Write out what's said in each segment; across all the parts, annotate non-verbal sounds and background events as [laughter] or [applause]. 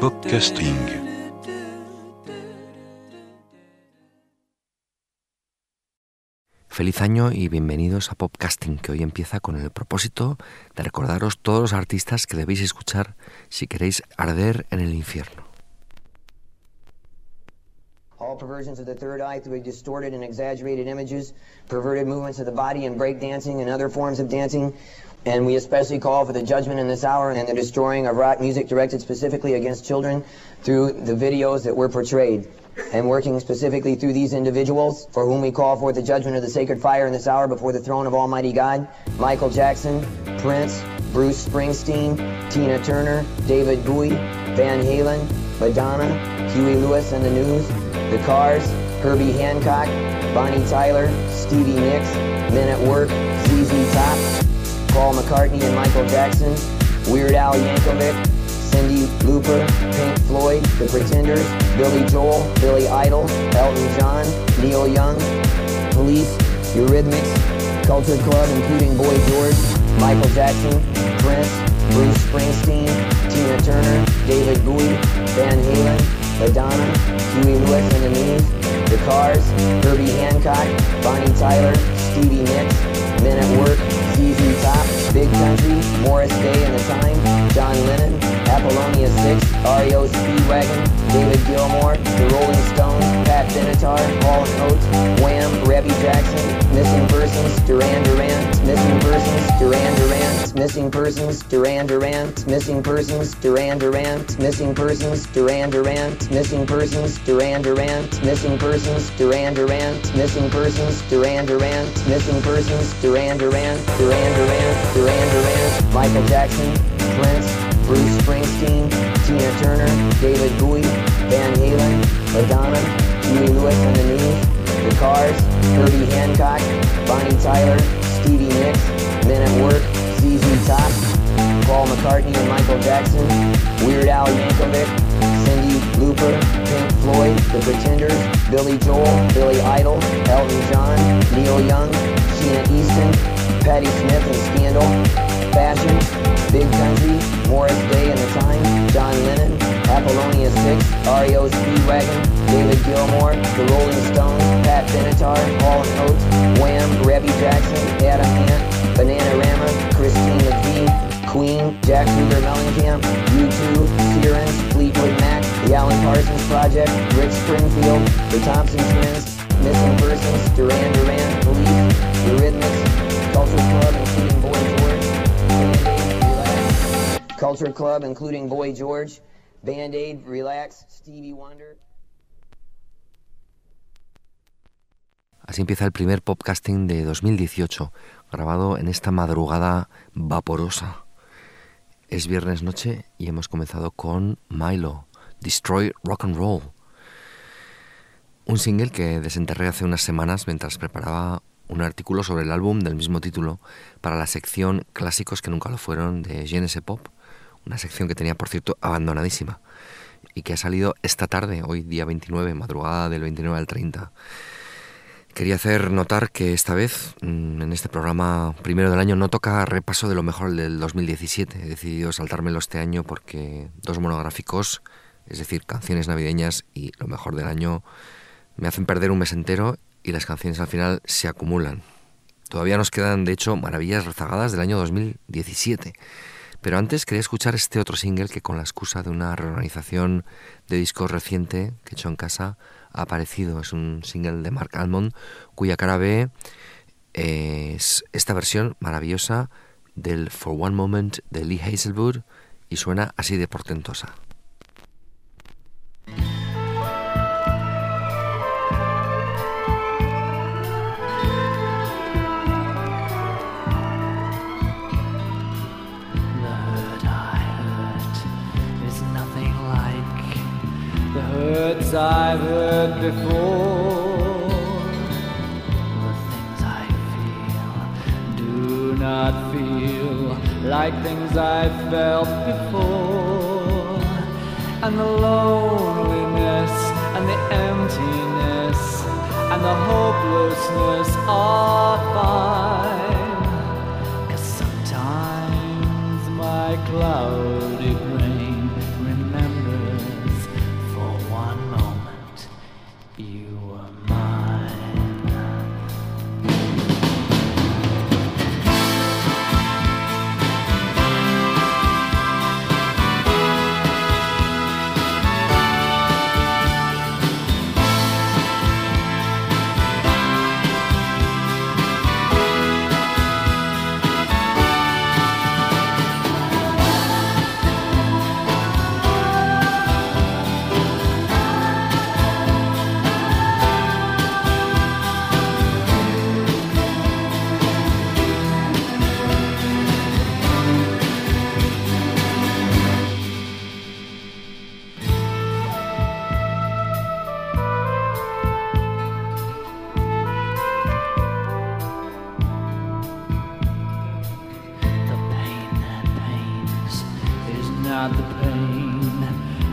Podcasting. Feliz año y bienvenidos a Popcasting, que hoy empieza con el propósito de recordaros todos los artistas que debéis escuchar si queréis arder en el infierno. All perversions of the third eye through distorted and exaggerated images, perverted movements of the body and breakdancing and other forms of dancing. And we especially call for the judgment in this hour and the destroying of rock music directed specifically against children through the videos that were portrayed and working specifically through these individuals for whom we call forth the judgment of the sacred fire in this hour before the throne of Almighty God. Michael Jackson, Prince, Bruce Springsteen, Tina Turner, David Bowie, Van Halen, Madonna, Huey Lewis and the News, The Cars, Herbie Hancock, Bonnie Tyler, Stevie Nicks, Men at Work, ZZ Top, Paul McCartney and Michael Jackson, Weird Al Yankovic, Cindy Looper, Pink Floyd, The Pretenders, Billy Joel, Billy Idol, Elton John, Neil Young, Police, Eurythmics, Culture Club including Boy George, Michael Jackson, Prince, Bruce Springsteen, Tina Turner, David Bowie, Van Halen, Madonna, Huey Lewis and the News, The Cars, Herbie Hancock, Bonnie Tyler, Stevie Nicks, Men at Work, ZZ Top, Big Country, Morris Day and the Time, John Lennon, Apollonia 6, REO Speedwagon, David Gilmour, The Rolling Stones, Pat Benatar, Paul Oates, Wham, Rebby Jackson, Missing Persons, Duran Duran, Missing Persons, Duran Duran, Missing Persons, Duran Duran, Missing Persons, Duran Duran, Missing Persons, Duran Duran, Missing Persons, Duran Duran, Missing Persons, Duran Duran, Missing Persons, Duran Duran, Duran Duran, Duran Duran, Michael Jackson, Prince, Bruce Springsteen, Tina Turner, David Bowie, Van Halen, Madonna, Huey Lewis and the News, The Cars, Herbie Hancock, Bonnie Tyler, Stevie Nicks, Men at Work, ZZ Top, Paul McCartney and Michael Jackson, Weird Al Yankovic, Cindy Looper, Pink Floyd, The Pretenders, Billy Joel, Billy Idol, Elton John, Neil Young, Sheena Easton, Patti Smith and Scandal, Fashion, Big Country, Morris Day and the Time, John Lennon, Apollonia 6, REO Speedwagon, David Gilmour, The Rolling Stones, Pat Benatar, and Oates, Wham, Rebby Jackson, Adam Ant, Bananarama, Christine McVie, Queen, Jack Cougar Mellencamp, U2, Searins, Fleetwood Mac, The Alan Parsons Project, Rick Springfield, The Thompson Twins, Missing Persons, Duran Duran, Police, Eurythmics, Culture Club, including Boy George, Culture Club, including Boy George, Band-Aid, Relax, Stevie Wonder. Así empieza el primer podcasting de 2018, grabado en esta madrugada vaporosa. Es viernes noche y hemos comenzado con Milo, Destroy Rock and Roll. Un single que desenterré hace unas semanas mientras preparaba un artículo sobre el álbum del mismo título para la sección Clásicos que nunca lo fueron de Genesis Pop, una sección que tenía por cierto abandonadísima y que ha salido esta tarde, hoy día 29, madrugada del 29 al 30. Quería hacer notar que esta vez, mm, en este programa primero del año, no toca repaso de lo mejor del 2017. He decidido saltármelo este año porque dos monográficos, es decir, canciones navideñas y lo mejor del año, me hacen perder un mes entero y las canciones al final se acumulan. Todavía nos quedan, de hecho, maravillas rezagadas del año 2017. Pero antes quería escuchar este otro single que con la excusa de una reorganización de discos reciente que he hecho en casa ha aparecido. Es un single de Mark Almond cuya cara B es esta versión maravillosa del For One Moment de Lee Hazelwood y suena así de portentosa. Words I've heard before. The things I feel do not feel like things I've felt before. And the loneliness and the emptiness and the hopelessness are fine. Cause sometimes my cloudy not the pain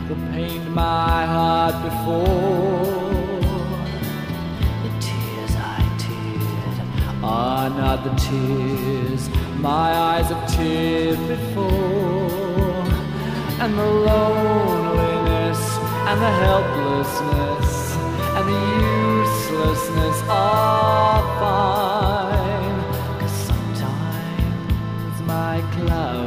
that pained my heart before. The tears I teared are not the tears my eyes have teared before. And the loneliness and the helplessness and the uselessness are fine. Cause sometimes my cloudy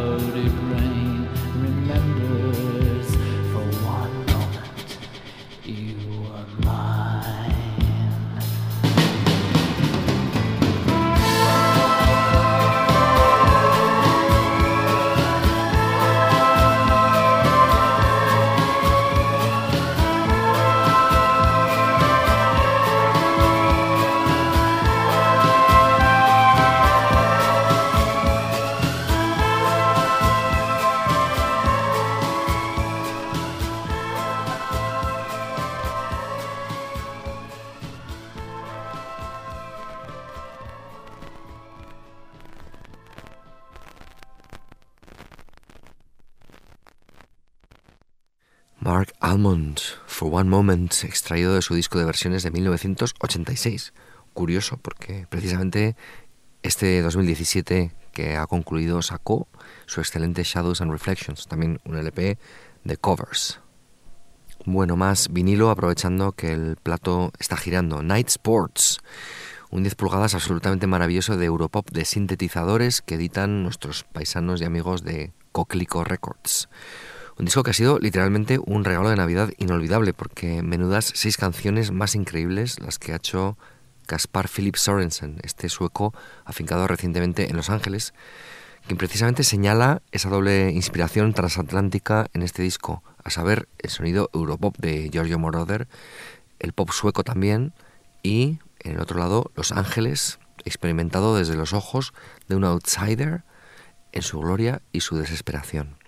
One Moment, extraído de su disco de versiones de 1986. Curioso, porque precisamente este 2017 que ha concluido sacó su excelente Shadows and Reflections, también un LP de covers. Bueno, más vinilo aprovechando que el plato está girando. Night Sports, un 10 pulgadas absolutamente maravilloso de Europop de sintetizadores que editan nuestros paisanos y amigos de Coquelicot Records. Un disco que ha sido literalmente un regalo de Navidad inolvidable, porque menudas seis canciones más increíbles las que ha hecho Caspar Philip Sorensen, este sueco afincado recientemente en Los Ángeles, quien precisamente señala esa doble inspiración transatlántica en este disco, a saber, el sonido europop de Giorgio Moroder, el pop sueco también, y en el otro lado, Los Ángeles, experimentado desde los ojos de un outsider en su gloria y su desesperación.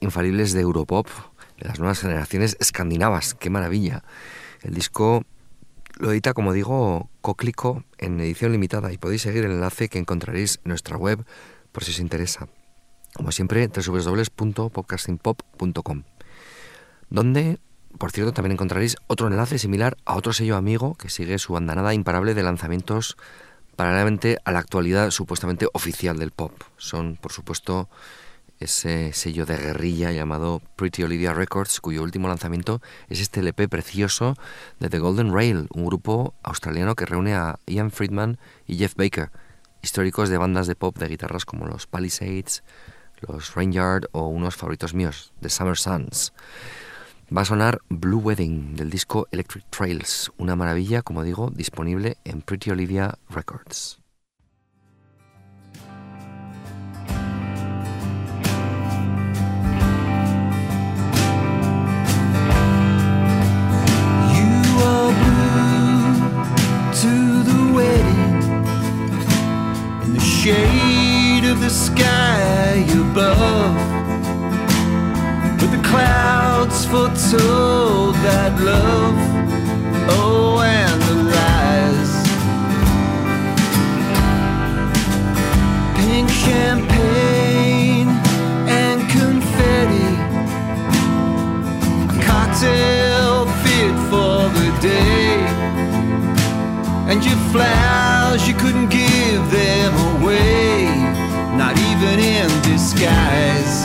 Infalibles de Europop, de las nuevas generaciones escandinavas. ¡Qué maravilla! El disco lo edita, como digo, Cóclico en edición limitada y podéis seguir el enlace que encontraréis en nuestra web por si os interesa. Como siempre, www.podcastingpop.com, donde, por cierto, también encontraréis otro enlace similar a otro sello amigo que sigue su andanada imparable de lanzamientos paralelamente a la actualidad supuestamente oficial del pop. Son, por supuesto, ese sello de guerrilla llamado Pretty Olivia Records, cuyo último lanzamiento es este LP precioso de The Golden Rail, un grupo australiano que reúne a Ian Friedman y Jeff Baker, históricos de bandas de pop de guitarras como los Palisades, los Rainyard o unos favoritos míos, The Summer Suns. Va a sonar Blue Wedding del disco Electric Trails, una maravilla, como digo, disponible en Pretty Olivia Records. Shade of the sky above. But the clouds foretold that love, oh, and the lies. Pink champagne and confetti, a cocktail fit for the day. And your flowers, you couldn't give not in disguise.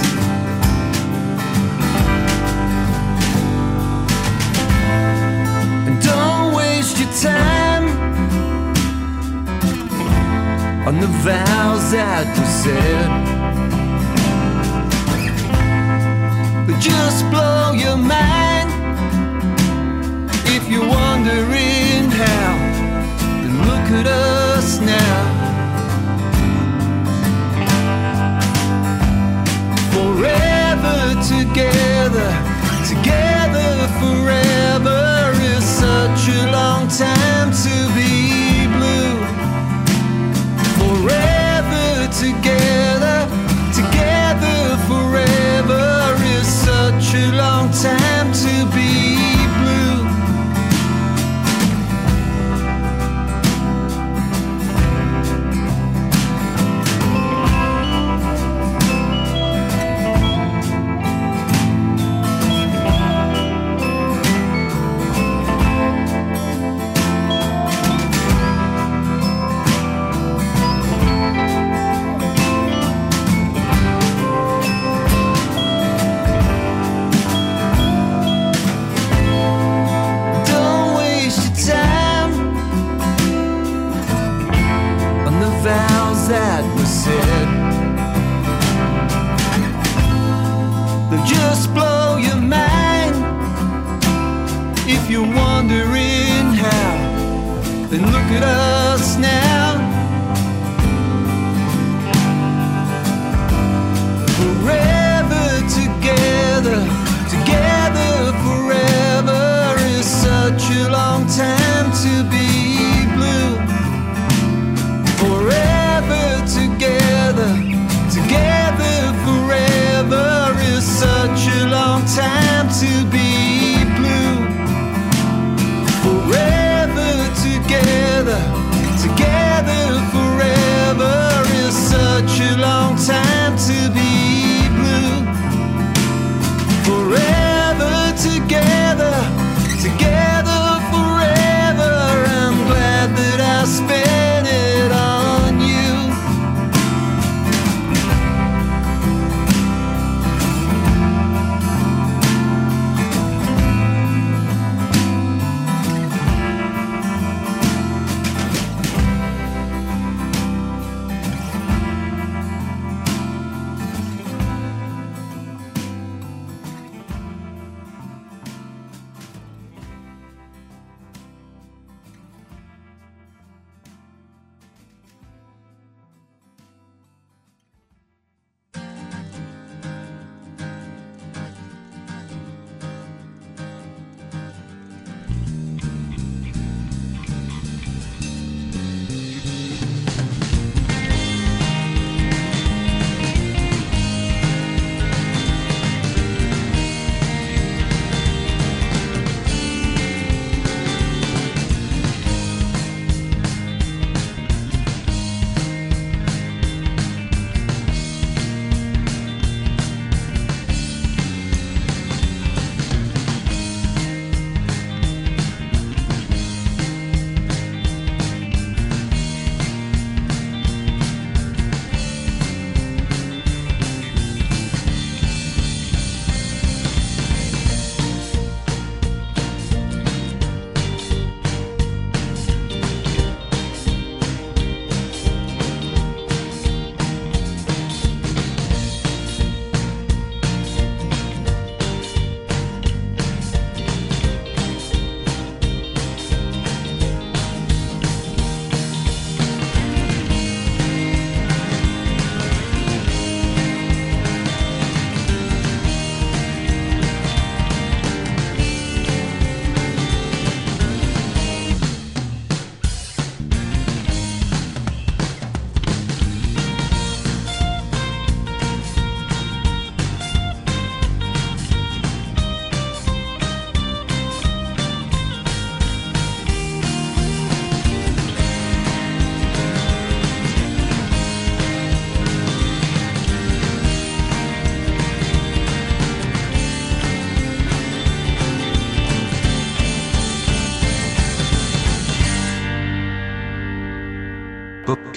And don't waste your time on the vows that were said. But just blow your mind if you're wondering how. Then look at us now. Time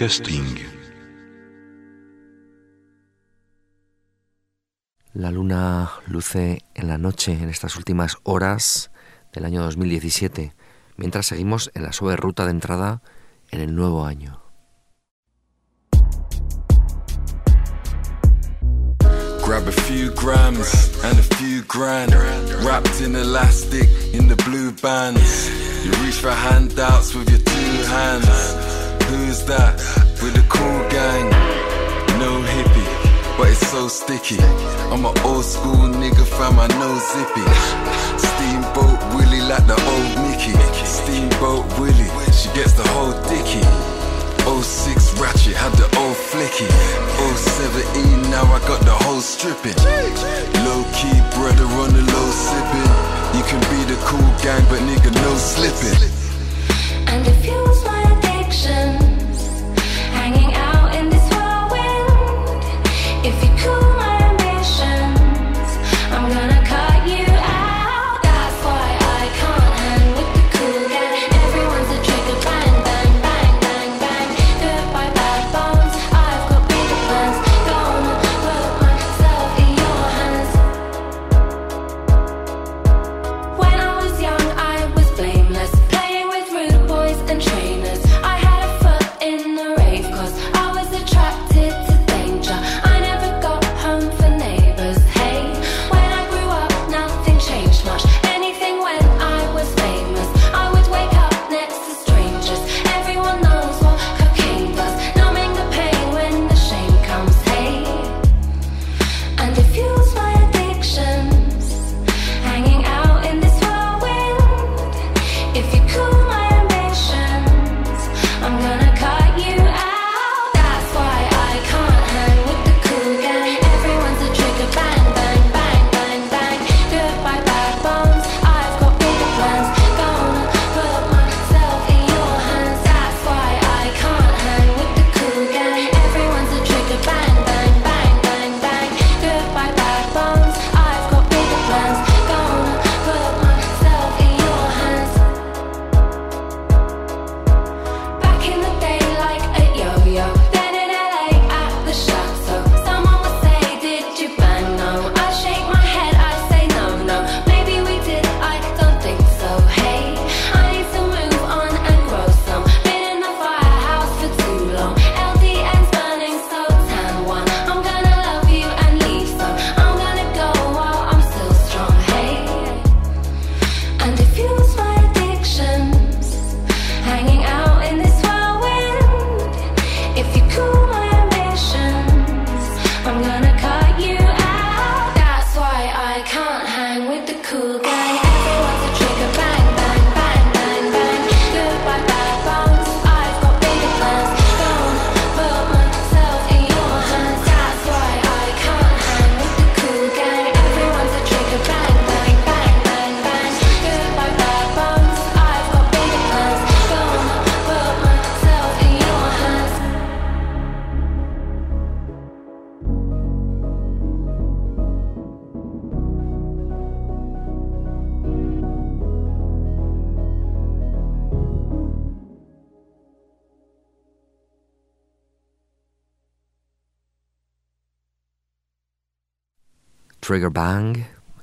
Podcasting. La luna luce en la noche en estas últimas horas del año 2017, mientras seguimos en la suave ruta de entrada en el nuevo año. Grab a few grams and a few grand Wrapped in elastic in the blue bands You reach for handouts with your two hands Who's that? With a cool gang No hippie, but it's so sticky I'm an old school nigga fam, I know zippy Steamboat Willie like the old Mickey Steamboat Willie, she gets the whole dicky 06 ratchet, had the old flicky. 017, now I got the whole stripping. Low key brother on the low sipping. You can be the cool gang, but nigga, no slipping. And it fuels my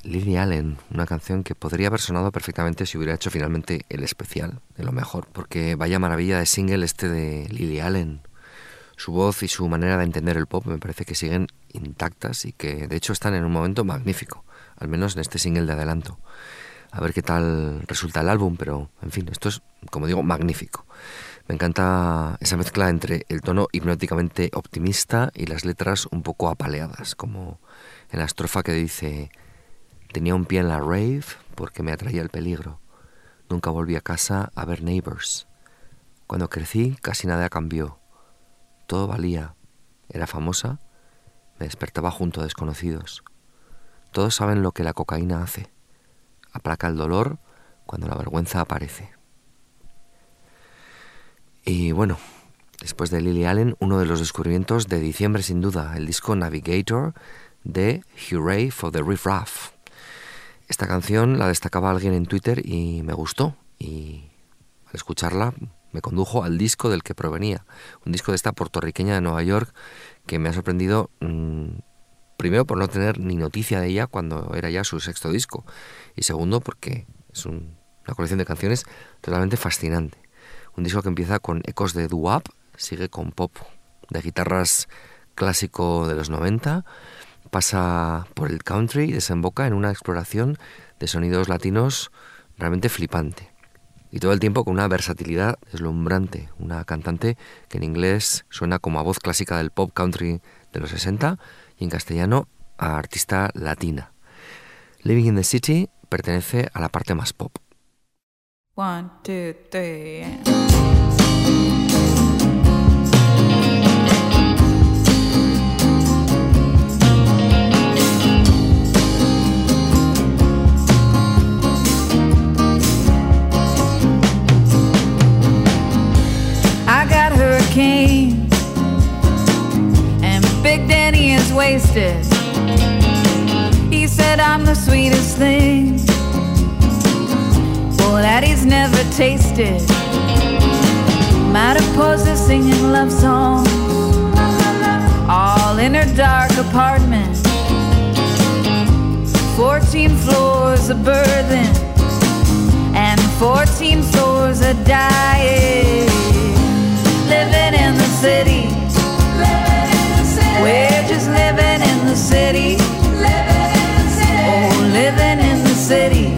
Lily Allen, una canción que podría haber sonado perfectamente si hubiera hecho finalmente el especial, de lo mejor, porque vaya maravilla de single este de Lily Allen. Su voz y su manera de entender el pop me parece que siguen intactas y que de hecho están en un momento magnífico, al menos en este single de adelanto. A ver qué tal resulta el álbum, pero en fin, esto es, como digo, magnífico. Me encanta esa mezcla entre el tono hipnóticamente optimista y las letras un poco apaleadas, como en la estrofa que dice Tenía un pie en la rave porque me atraía el peligro. Nunca volví a casa a ver neighbors. Cuando crecí casi nada cambió. Todo valía. Era famosa. Me despertaba junto a desconocidos. Todos saben lo que la cocaína hace. Aplaca el dolor cuando la vergüenza aparece. Y bueno, después de Lily Allen, uno de los descubrimientos de diciembre sin duda, el disco Navigator de Hooray for the Riff Raff. Esta canción la destacaba alguien en Twitter y me gustó y al escucharla me condujo al disco del que provenía, un disco de esta puertorriqueña de Nueva York que me ha sorprendido mm, primero por no tener ni noticia de ella cuando era ya su sexto disco y segundo porque es una colección de canciones totalmente fascinante. Un disco que empieza con ecos de doo-wop, sigue con pop de guitarras clásico de los 90, pasa por el country y desemboca en una exploración de sonidos latinos realmente flipante. Y todo el tiempo con una versatilidad deslumbrante, una cantante que en inglés suena como a voz clásica del pop country de los 60 y en castellano a artista latina. Living in the City pertenece a la parte más pop. One, two, three. Got and Big Danny is wasted. He said I'm the sweetest thing. Well, that he's never tasted. Mariposa singing love songs, all in her dark apartment. Fourteen floors of burden, and fourteen floors of dying. City, we're just living in the city. Oh, living in the city.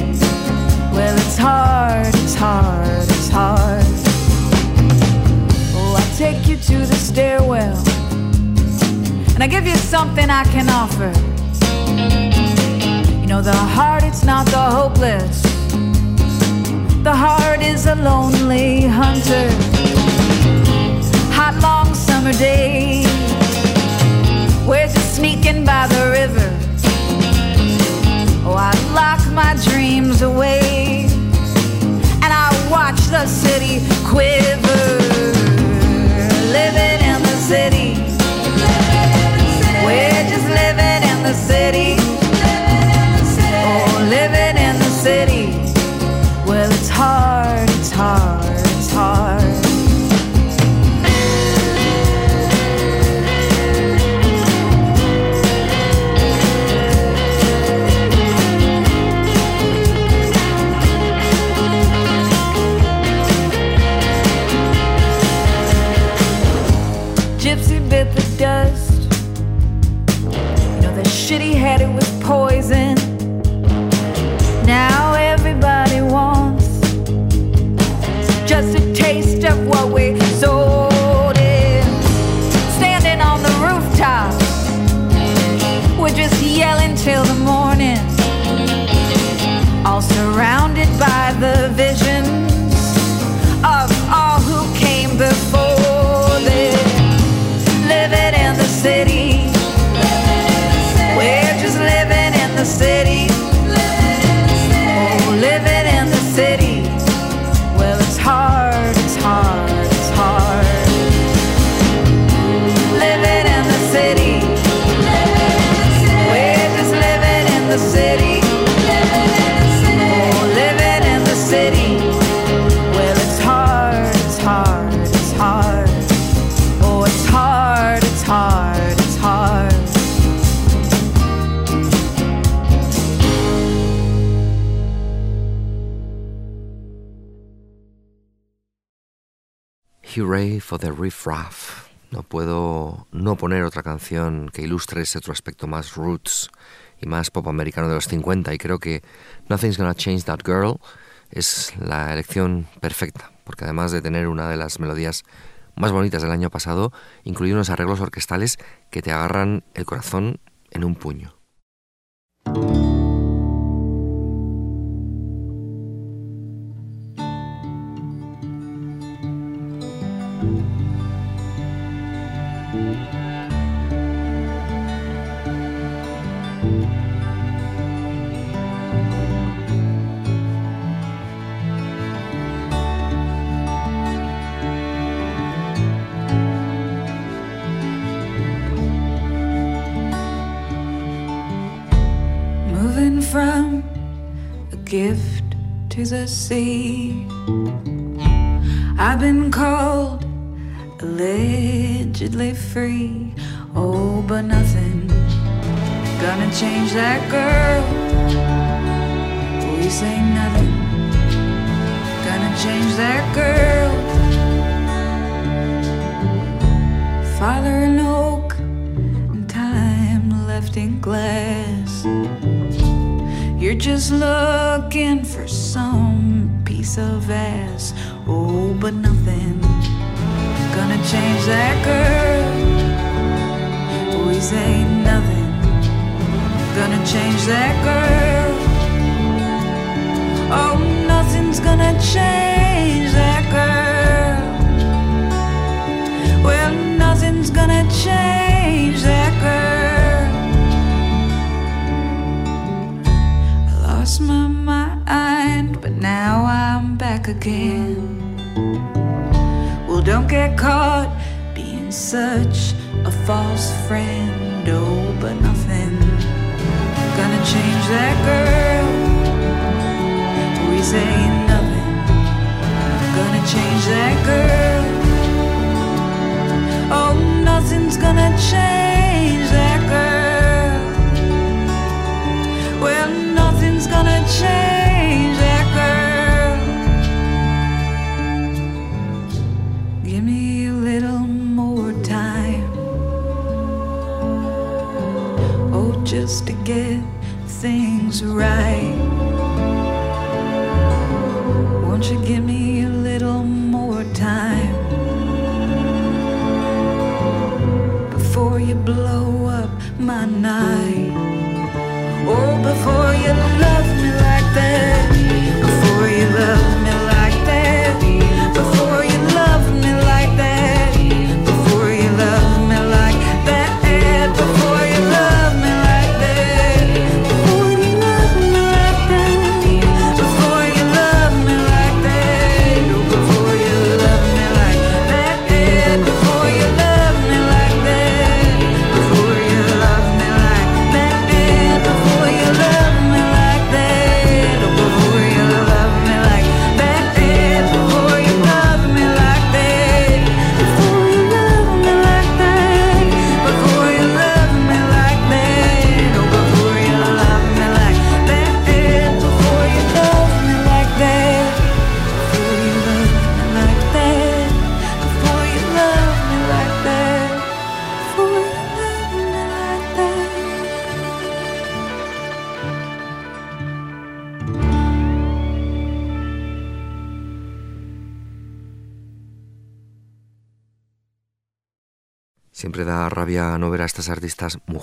Well, it's hard, it's hard, it's hard. Oh, I take you to the stairwell, and I give you something I can offer. You know, the heart, it's not the hopeless. The heart is a lonely hunter. Summer days. We're just sneaking by the river. Oh, I lock my dreams away and I watch the city quiver. Living in the city. We're just living in the city. Hooray for the Riff Raff. No puedo no poner otra canción que ilustre ese otro aspecto más roots y más pop americano de los 50 y creo que Nothing's Gonna Change That Girl es la elección perfecta porque además de tener una de las melodías más bonitas del año pasado, incluye unos arreglos orquestales que te agarran el corazón en un puño.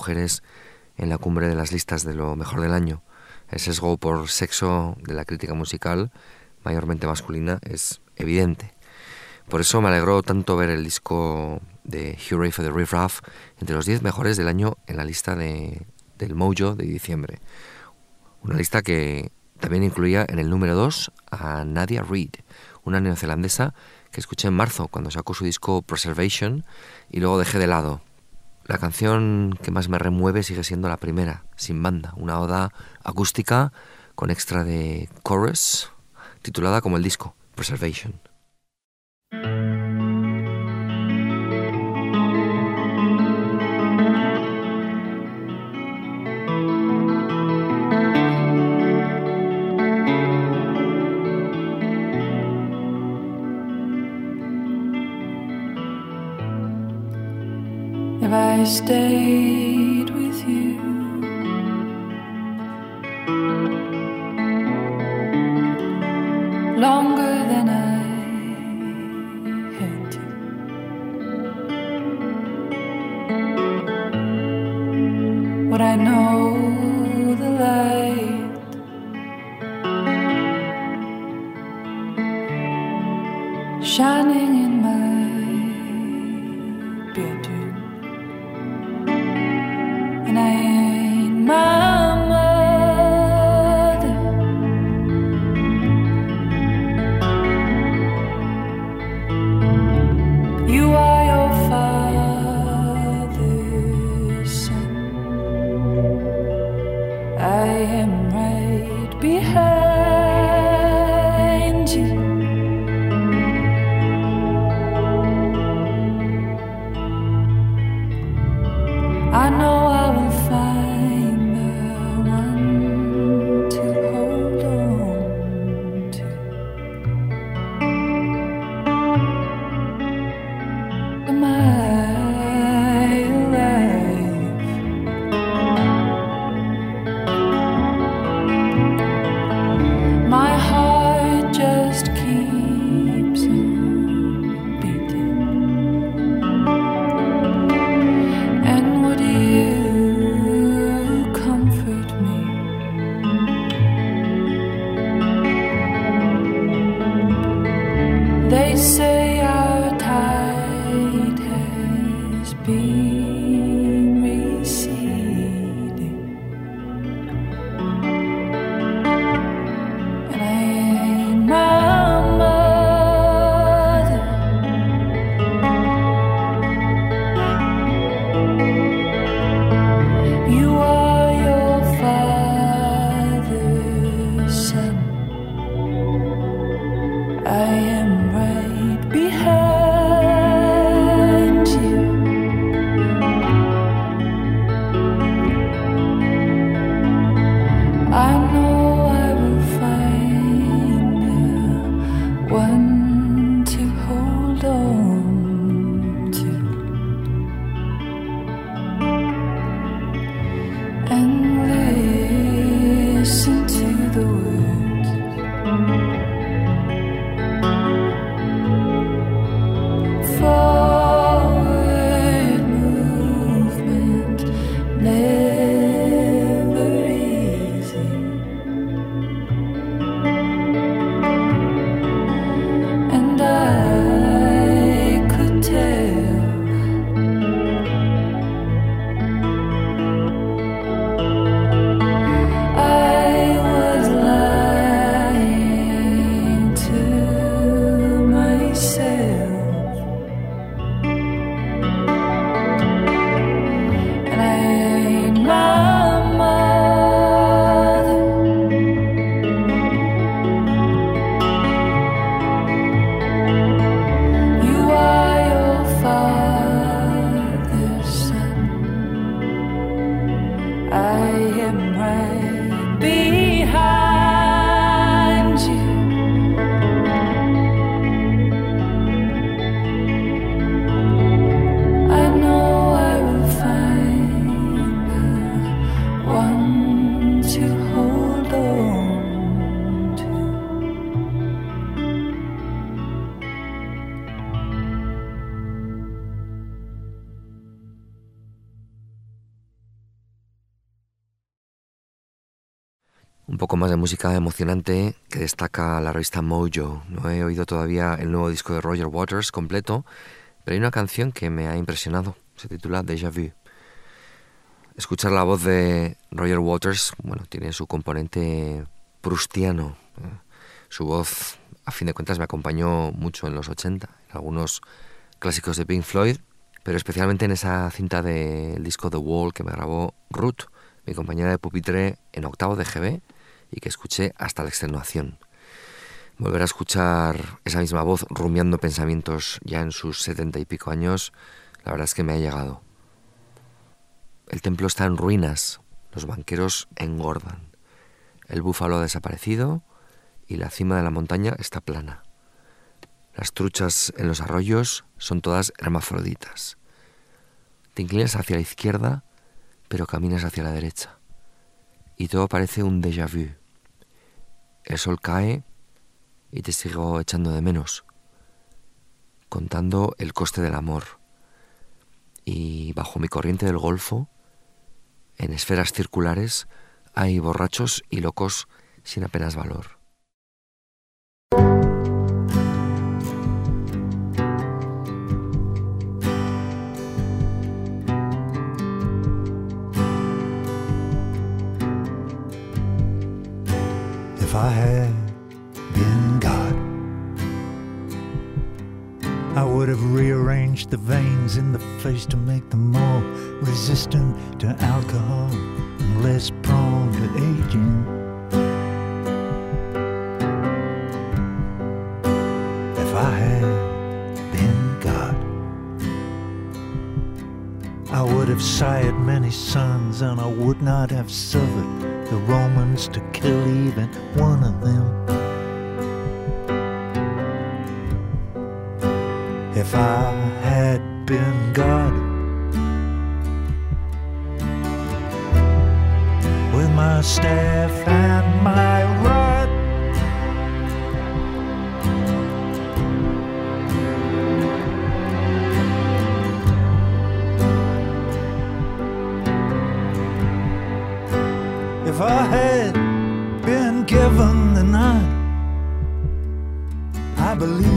en la cumbre de las listas de lo mejor del año. El sesgo por sexo de la crítica musical, mayormente masculina, es evidente. Por eso me alegró tanto ver el disco de Hooray for the Riff Raff entre los 10 mejores del año en la lista de, del Mojo de diciembre. Una lista que también incluía en el número 2 a Nadia Reid, una neozelandesa que escuché en marzo cuando sacó su disco Preservation y luego dejé de lado la canción que más me remueve sigue siendo la primera, sin banda, una oda acústica con extra de chorus, titulada como el disco, Preservation. I stayed with you. Longer than I had to. Would I know the light shining? be Más de música emocionante que destaca la revista Mojo. No he oído todavía el nuevo disco de Roger Waters completo, pero hay una canción que me ha impresionado. Se titula Déjà Vu. Escuchar la voz de Roger Waters, bueno, tiene su componente prustiano. Su voz, a fin de cuentas, me acompañó mucho en los 80, en algunos clásicos de Pink Floyd, pero especialmente en esa cinta del disco The Wall que me grabó Ruth, mi compañera de pupitre en octavo de GB y que escuché hasta la extenuación. Volver a escuchar esa misma voz rumiando pensamientos ya en sus setenta y pico años, la verdad es que me ha llegado. El templo está en ruinas, los banqueros engordan, el búfalo ha desaparecido y la cima de la montaña está plana. Las truchas en los arroyos son todas hermafroditas. Te inclinas hacia la izquierda, pero caminas hacia la derecha. Y todo parece un déjà vu. El sol cae y te sigo echando de menos, contando el coste del amor. Y bajo mi corriente del Golfo, en esferas circulares, hay borrachos y locos sin apenas valor. If I had been God, I would have rearranged the veins in the face to make them more resistant to alcohol and less prone to aging. Have sired many sons, and I would not have suffered the Romans to kill even one of them. If I had been God, with my staff and my I had been given the nod, I believe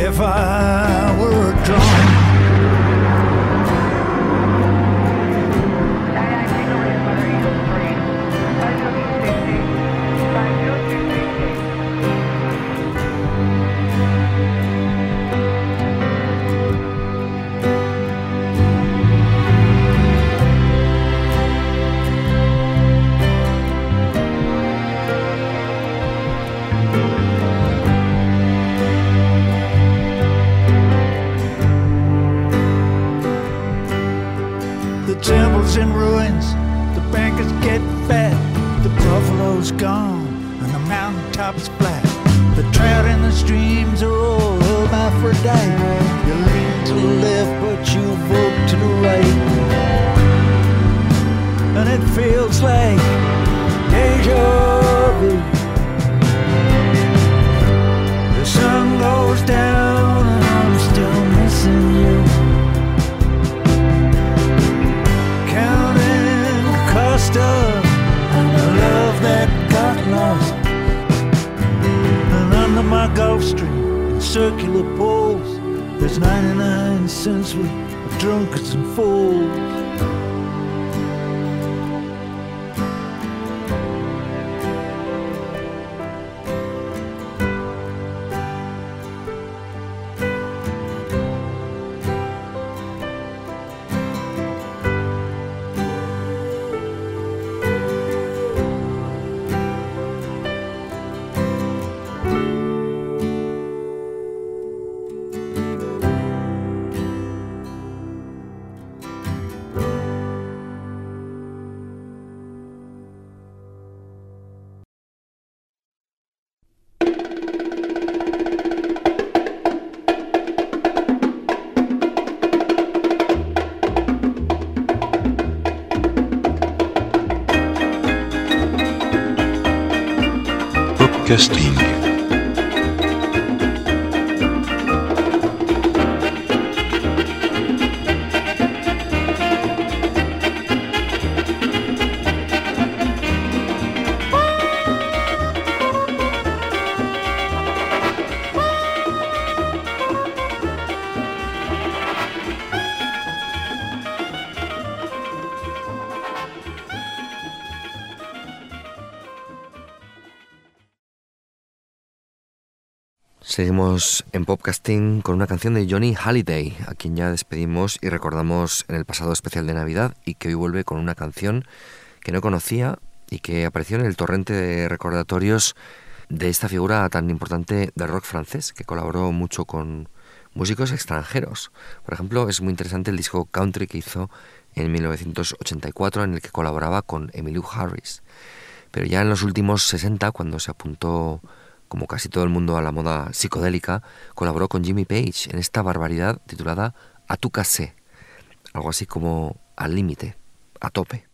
If I were a streams are all hermaphrodite. You lean to the left, but you vote to the right. And it feels like circular poles, there's 99 cents worth of drunkards and fools. Podcasting. Seguimos en podcasting con una canción de Johnny Halliday, a quien ya despedimos y recordamos en el pasado especial de Navidad y que hoy vuelve con una canción que no conocía y que apareció en el torrente de recordatorios de esta figura tan importante del rock francés, que colaboró mucho con músicos extranjeros. Por ejemplo, es muy interesante el disco Country que hizo en 1984 en el que colaboraba con Emmylou Harris. Pero ya en los últimos 60, cuando se apuntó como casi todo el mundo a la moda psicodélica, colaboró con Jimmy Page en esta barbaridad titulada A tu casé, algo así como al límite, a tope.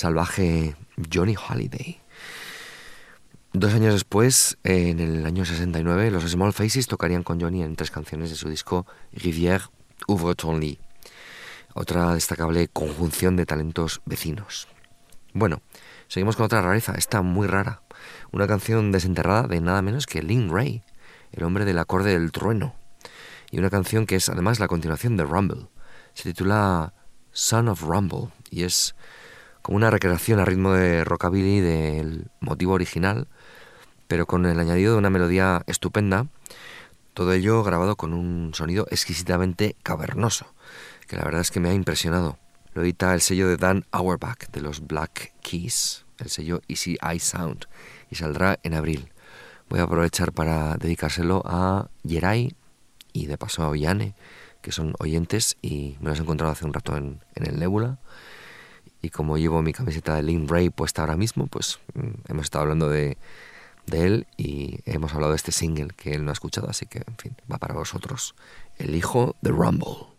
Salvaje Johnny Holiday. Dos años después, en el año 69, los Small Faces tocarían con Johnny en tres canciones de su disco Rivière Ouvre ton lit, otra destacable conjunción de talentos vecinos. Bueno, seguimos con otra rareza, esta muy rara, una canción desenterrada de nada menos que Lin Ray, el hombre del acorde del trueno, y una canción que es además la continuación de Rumble. Se titula Son of Rumble y es como una recreación a ritmo de rockabilly del motivo original, pero con el añadido de una melodía estupenda, todo ello grabado con un sonido exquisitamente cavernoso, que la verdad es que me ha impresionado. Lo edita el sello de Dan Auerbach de los Black Keys, el sello Easy Eye Sound, y saldrá en abril. Voy a aprovechar para dedicárselo a Yeray y de paso a Ollane, que son oyentes y me los he encontrado hace un rato en, en el Nebula. Y como llevo mi camiseta de Lin Ray puesta ahora mismo, pues mm, hemos estado hablando de, de él y hemos hablado de este single que él no ha escuchado, así que, en fin, va para vosotros. El hijo de Rumble.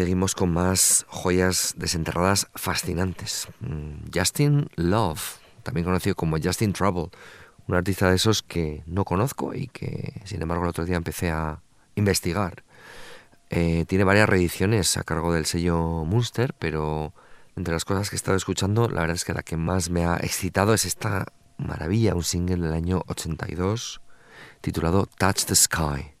Seguimos con más joyas desenterradas fascinantes. Mm, Justin Love, también conocido como Justin Trouble, un artista de esos que no conozco y que, sin embargo, el otro día empecé a investigar. Eh, tiene varias reediciones a cargo del sello Munster, pero entre las cosas que he estado escuchando, la verdad es que la que más me ha excitado es esta maravilla, un single del año 82 titulado Touch the Sky.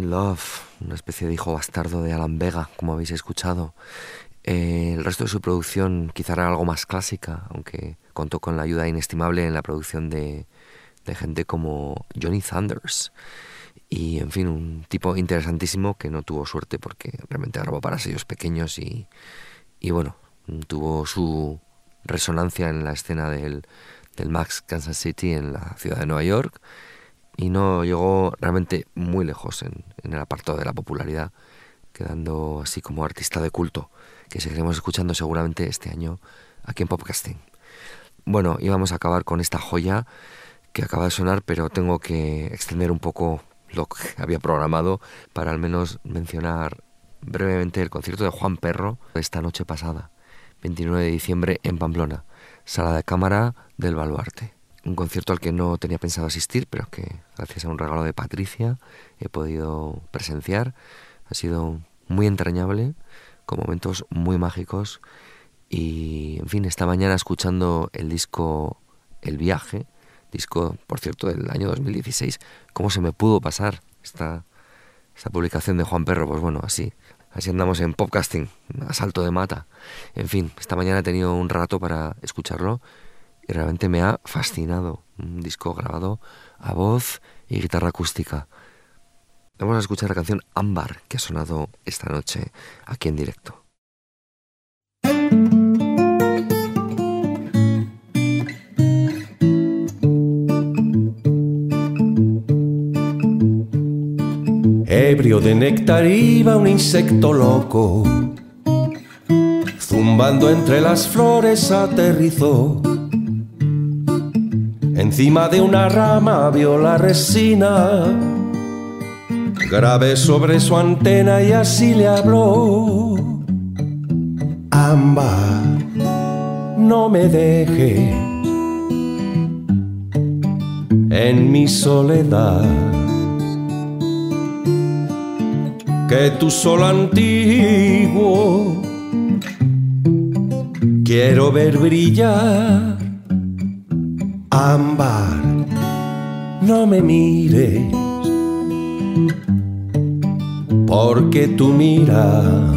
Love, una especie de hijo bastardo de Alan Vega, como habéis escuchado. Eh, el resto de su producción quizá era algo más clásica, aunque contó con la ayuda inestimable en la producción de, de gente como Johnny Thunders. Y en fin, un tipo interesantísimo que no tuvo suerte porque realmente grabó para sellos pequeños y, y bueno, tuvo su resonancia en la escena del, del Max Kansas City en la ciudad de Nueva York y no llegó realmente muy lejos en, el apartado de la popularidad, quedando así como artista de culto, que seguiremos escuchando seguramente este año aquí en Popcasting. Bueno, íbamos a acabar con esta joya que acaba de sonar, pero tengo que extender un poco lo que [laughs] había programado para al menos mencionar brevemente el concierto de Juan Perro esta noche pasada, 29 de diciembre en Pamplona, sala de cámara del Baluarte. Un concierto al que no tenía pensado asistir, pero que gracias a un regalo de Patricia he podido presenciar. Ha sido muy entrañable, con momentos muy mágicos y, en fin, esta mañana escuchando el disco El viaje, disco, por cierto, del año 2016, ¿cómo se me pudo pasar esta, esta publicación de Juan Perro? Pues bueno, así, así andamos en podcasting, a salto de mata. En fin, esta mañana he tenido un rato para escucharlo y realmente me ha fascinado. Un disco grabado a voz y guitarra acústica. Vamos a escuchar la canción Ámbar que ha sonado esta noche aquí en directo. Ebrio de néctar iba un insecto loco, zumbando entre las flores aterrizó. Encima de una rama vio la resina, grave sobre su antena y así le habló. Ámbar, no me dejes en mi soledad. que tu sol antiguo quiero ver brillar. Ámbar, no me mires, porque tu mirar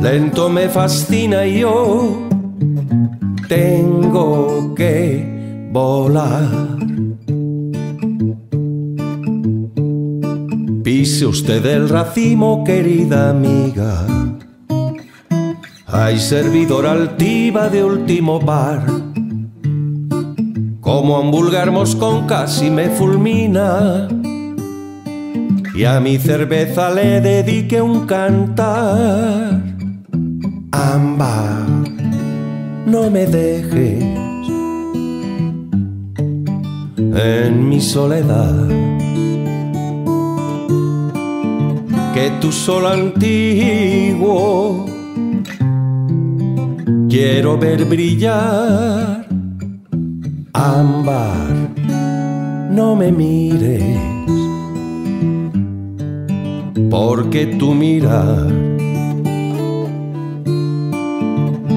lento me fascina y yo tengo que volar. Pise usted el racimo, querida amiga. Hay servidor altiva de último par. Como un vulgar moscón casi me fulmina. Y a mi cerveza le dediqué un cantar. Amba, no me dejes en mi soledad. que tu sol antiguo quiero ver brillar. Ámbar, no me mires, porque tu mirar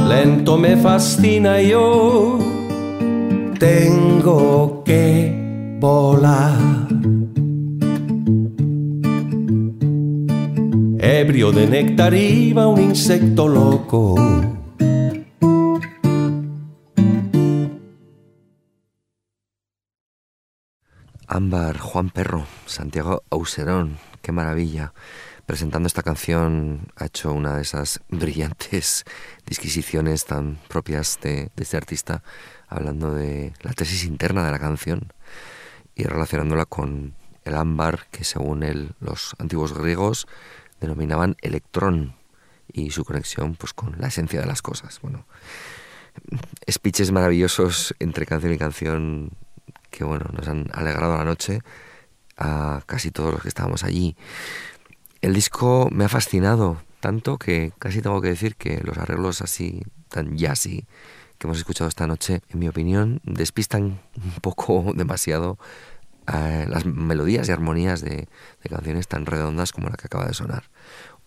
lento me fascina y yo tengo que volar. ebrio de néctar iba un insecto loco. Ámbar, Juan Perro, Santiago Auserón, qué maravilla. Presentando esta canción ha hecho una de esas brillantes [laughs] disquisiciones tan propias de, este artista, hablando de la tesis interna de la canción y relacionándola con el ámbar que según él los antiguos griegos denominaban electrón y su conexión pues con la esencia de las cosas. Bueno, speeches maravillosos entre canción y canción que bueno, nos han alegrado la noche a casi todos los que estábamos allí. El disco me ha fascinado tanto que casi tengo que decir que los arreglos así tan jazzy que hemos escuchado esta noche, en mi opinión, despistan [laughs] un poco demasiado eh, las melodías y armonías de, de canciones tan redondas como la que acaba de sonar,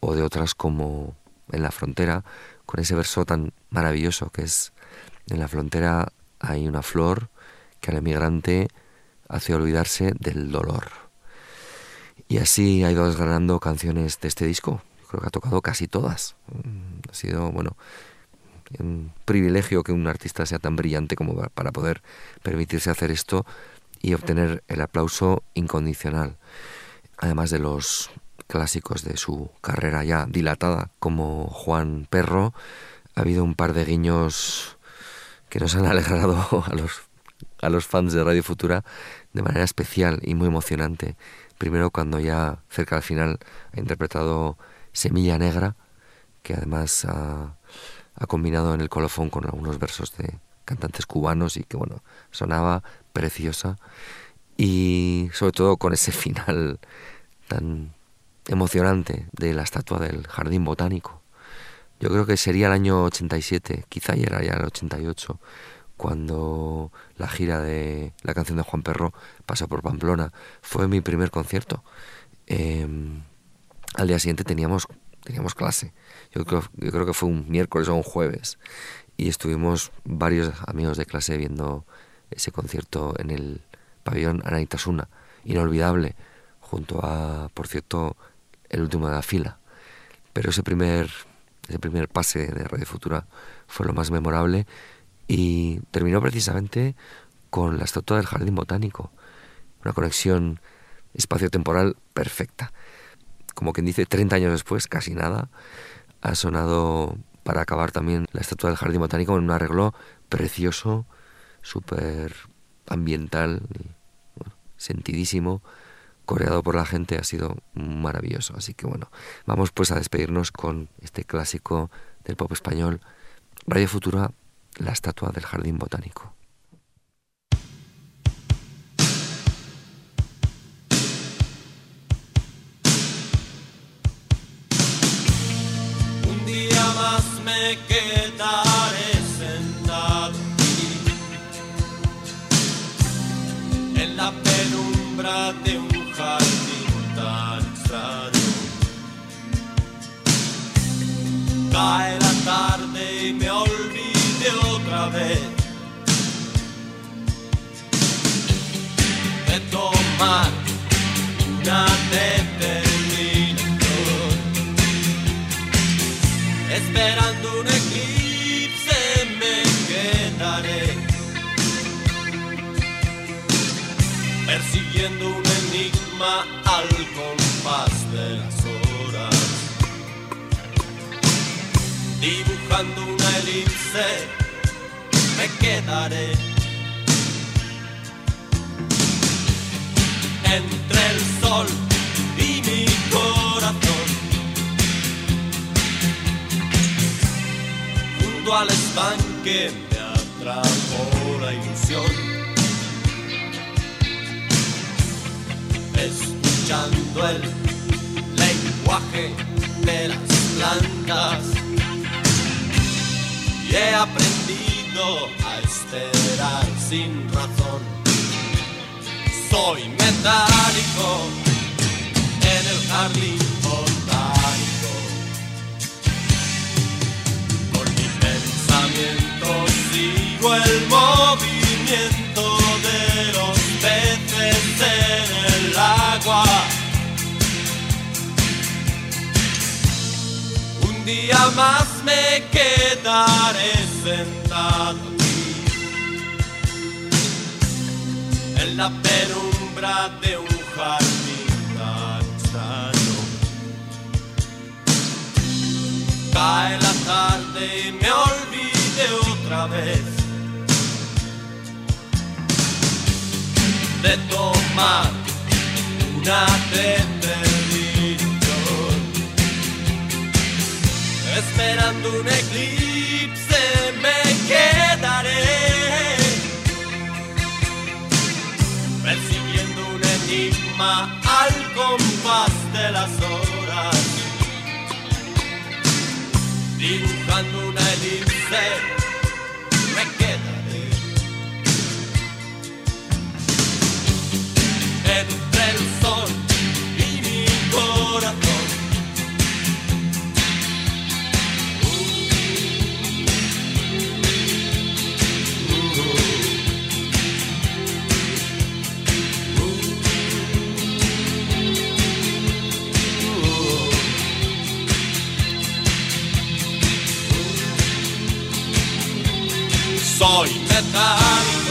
o de otras como En la frontera, con ese verso tan maravilloso que es En la frontera hay una flor que al emigrante hace olvidarse del dolor. Y así ha ido desgranando canciones de este disco. Creo que ha tocado casi todas. Mm, Ha sido, bueno, un privilegio que un artista sea tan brillante como para poder permitirse hacer esto y obtener el aplauso incondicional. Además de los clásicos de su carrera ya dilatada, como Juan Perro, ha habido un par de guiños que nos han [laughs] alegrado a los, a los fans de Radio Futura de manera especial y muy emocionante. Primero cuando ya cerca al final ha interpretado Semilla Negra, que además ha, combinado en el colofón con algunos versos de cantantes cubanos y que bueno, sonaba preciosa y sobre todo con ese final tan emocionante de la estatua del jardín botánico. Yo creo que sería el año 87, quizá ya era ya el 88, cuando la gira de la canción de Juan Perro pasó por Pamplona. Fue mi primer concierto. Eh, al día siguiente teníamos, teníamos clase. Yo creo, yo creo que fue un miércoles o un jueves. Y estuvimos varios amigos de clase viendo ese concierto en el pabellón Anaitasuna. Inolvidable, junto a, por cierto, el último de la fila. Pero ese primer, ese primer pase de Radio Futura fue lo más memorable y terminó precisamente con la estatua del Jardín Botánico. Una conexión espacio-temporal perfecta. Como quien dice, 30 años después, casi nada, ha sonado para acabar también la estatua del Jardín Botánico en un arreglo precioso, súper ambiental, y, sentidísimo, coreado por la gente, ha sido maravilloso. Así que bueno, vamos pues a despedirnos con este clásico del pop español, Radio Futura, la estatua del Jardín Botánico. Un día más me quedaré sentado en la penumbra de un jardín tan extraño. Vez de tomar una determinación. Esperando un eclipse me quedaré Persiguiendo un enigma al compás de las horas Dibujando una elipse me quedaré. Entre el sol y mi corazón. Junto al estanque me atrapó la ilusión. Escuchando el lenguaje de las plantas. Y he aprendido a esperar sin razón. Soy metálico en el jardín botánico. Con mi pensamiento sigo el movimiento de los peces en el agua. Un día más me quedaré sentado aquí en la penumbra de un jardín tan extraño. Cae la tarde y me olvide otra vez de tomar una determinación. Esperando un eclipse me quedaré. Persiguiendo un enigma al compás de las horas. Dibujando una elipse, me quedaré. Entre el sol Soy metálico en